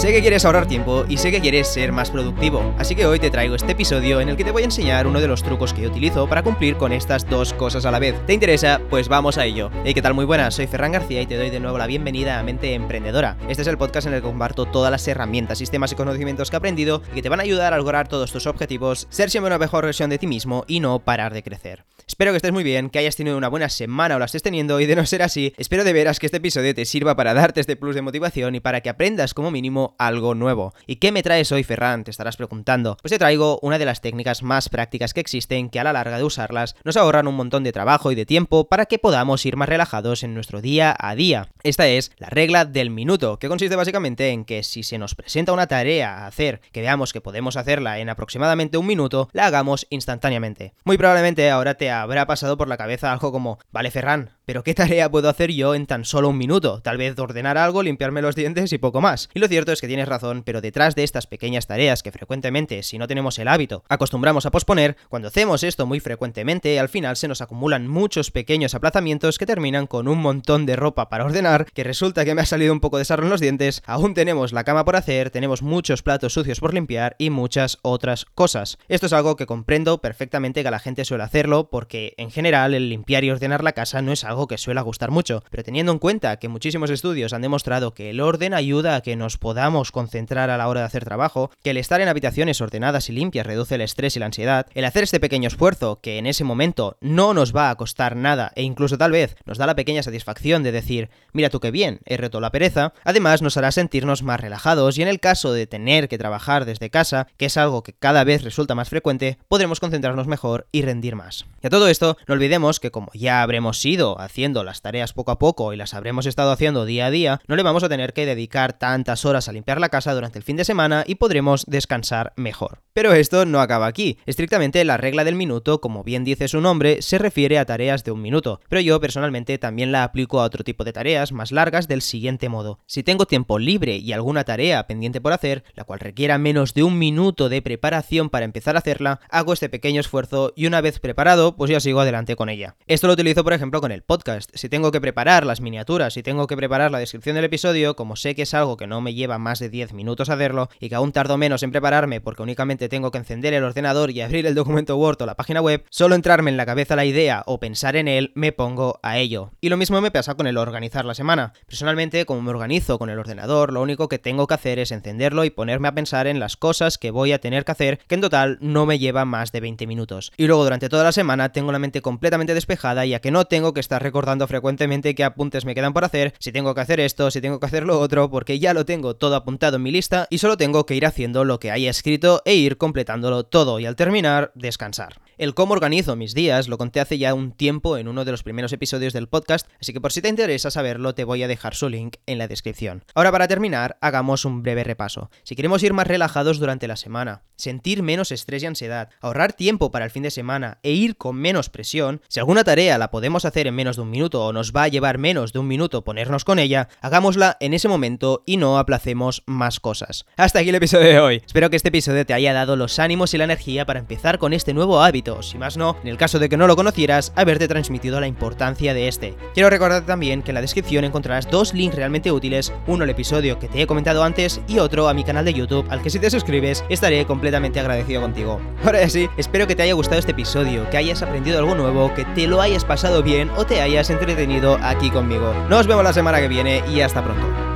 Sé que quieres ahorrar tiempo y sé que quieres ser más productivo, así que hoy te traigo este episodio en el que te voy a enseñar uno de los trucos que yo utilizo para cumplir con estas dos cosas a la vez. ¿Te interesa? Pues vamos a ello. Hey, ¿qué tal? Muy buenas, soy Ferran García y te doy de nuevo la bienvenida a Mente Emprendedora. Este es el podcast en el que comparto todas las herramientas, sistemas y conocimientos que he aprendido y que te van a ayudar a lograr todos tus objetivos, ser siempre una mejor versión de ti mismo y no parar de crecer. Espero que estés muy bien, que hayas tenido una buena semana o la estés teniendo y de no ser así, espero de veras que este episodio te sirva para darte este plus de motivación y para que aprendas como mínimo algo nuevo. ¿Y qué me traes hoy, Ferran? Te estarás preguntando. Pues te traigo una de las técnicas más prácticas que existen que a la larga de usarlas nos ahorran un montón de trabajo y de tiempo para que podamos ir más relajados en nuestro día a día. Esta es la regla del minuto, que consiste básicamente en que si se nos presenta una tarea a hacer que veamos que podemos hacerla en aproximadamente un minuto, la hagamos instantáneamente. Muy probablemente ahora te habrá pasado por la cabeza algo como, vale Ferran, pero ¿qué tarea puedo hacer yo en tan solo un minuto? Tal vez ordenar algo, limpiarme los dientes y poco más. Y lo cierto es que tienes razón, pero detrás de estas pequeñas tareas que frecuentemente, si no tenemos el hábito, acostumbramos a posponer, cuando hacemos esto muy frecuentemente, al final se nos acumulan muchos pequeños aplazamientos que terminan con un montón de ropa para ordenar, que resulta que me ha salido un poco de sarro en los dientes, aún tenemos la cama por hacer, tenemos muchos platos sucios por limpiar y muchas otras cosas. Esto es algo que comprendo perfectamente que la gente suele hacerlo porque en general el limpiar y ordenar la casa no es algo que suele gustar mucho, pero teniendo en cuenta que muchísimos estudios han demostrado que el orden ayuda a que nos podamos concentrar a la hora de hacer trabajo, que el estar en habitaciones ordenadas y limpias reduce el estrés y la ansiedad, el hacer este pequeño esfuerzo que en ese momento no nos va a costar nada e incluso tal vez nos da la pequeña satisfacción de decir, mira tú qué bien, he reto la pereza, además nos hará sentirnos más relajados y en el caso de tener que trabajar desde casa, que es algo que cada vez resulta más frecuente, podremos concentrarnos mejor y rendir más. Y a todo esto, no olvidemos que como ya habremos ido haciendo las tareas poco a poco y las habremos estado haciendo día a día, no le vamos a tener que dedicar tantas horas a limpiar la casa durante el fin de semana y podremos descansar mejor. Pero esto no acaba aquí. Estrictamente la regla del minuto, como bien dice su nombre, se refiere a tareas de un minuto, pero yo personalmente también la aplico a otro tipo de tareas más largas del siguiente modo. Si tengo tiempo libre y alguna tarea pendiente por hacer, la cual requiera menos de un minuto de preparación para empezar a hacerla, hago este pequeño esfuerzo y una vez preparado, pues ya sigo adelante con ella. Esto lo utilizo por ejemplo con el podcast. Si tengo que preparar las miniaturas, si tengo que preparar la descripción del episodio, como sé que es algo que no me lleva más de 10 minutos hacerlo y que aún tardo menos en prepararme porque únicamente tengo que encender el ordenador y abrir el documento Word o la página web, solo entrarme en la cabeza la idea o pensar en él, me pongo a ello. Y lo mismo me pasa con el organizar la semana. Personalmente, como me organizo con el ordenador, lo único que tengo que hacer es encenderlo y ponerme a pensar en las cosas que voy a tener que hacer, que en total no me lleva más de 20 minutos. Y luego durante toda la semana tengo la mente completamente despejada ya que no tengo que estar recordando frecuentemente qué apuntes me quedan por hacer, si tengo que hacer esto, si tengo que hacer lo otro, porque ya lo tengo todo apuntado en mi lista y solo tengo que ir haciendo lo que haya escrito e ir completándolo todo y al terminar, descansar. El cómo organizo mis días lo conté hace ya un tiempo en uno de los primeros episodios del podcast, así que por si te interesa saberlo te voy a dejar su link en la descripción. Ahora para terminar, hagamos un breve repaso. Si queremos ir más relajados durante la semana, sentir menos estrés y ansiedad, ahorrar tiempo para el fin de semana e ir con menos presión, si alguna tarea la podemos hacer en menos de un minuto o nos va a llevar menos de un minuto ponernos con ella, hagámosla en ese momento y no aplacemos más cosas. Hasta aquí el episodio de hoy. Espero que este episodio te haya dado los ánimos y la energía para empezar con este nuevo hábito si más no, en el caso de que no lo conocieras, haberte transmitido la importancia de este. Quiero recordarte también que en la descripción encontrarás dos links realmente útiles, uno al episodio que te he comentado antes y otro a mi canal de YouTube, al que si te suscribes estaré completamente agradecido contigo. Ahora sí, espero que te haya gustado este episodio, que hayas aprendido algo nuevo, que te lo hayas pasado bien o te hayas entretenido aquí conmigo. Nos vemos la semana que viene y hasta pronto.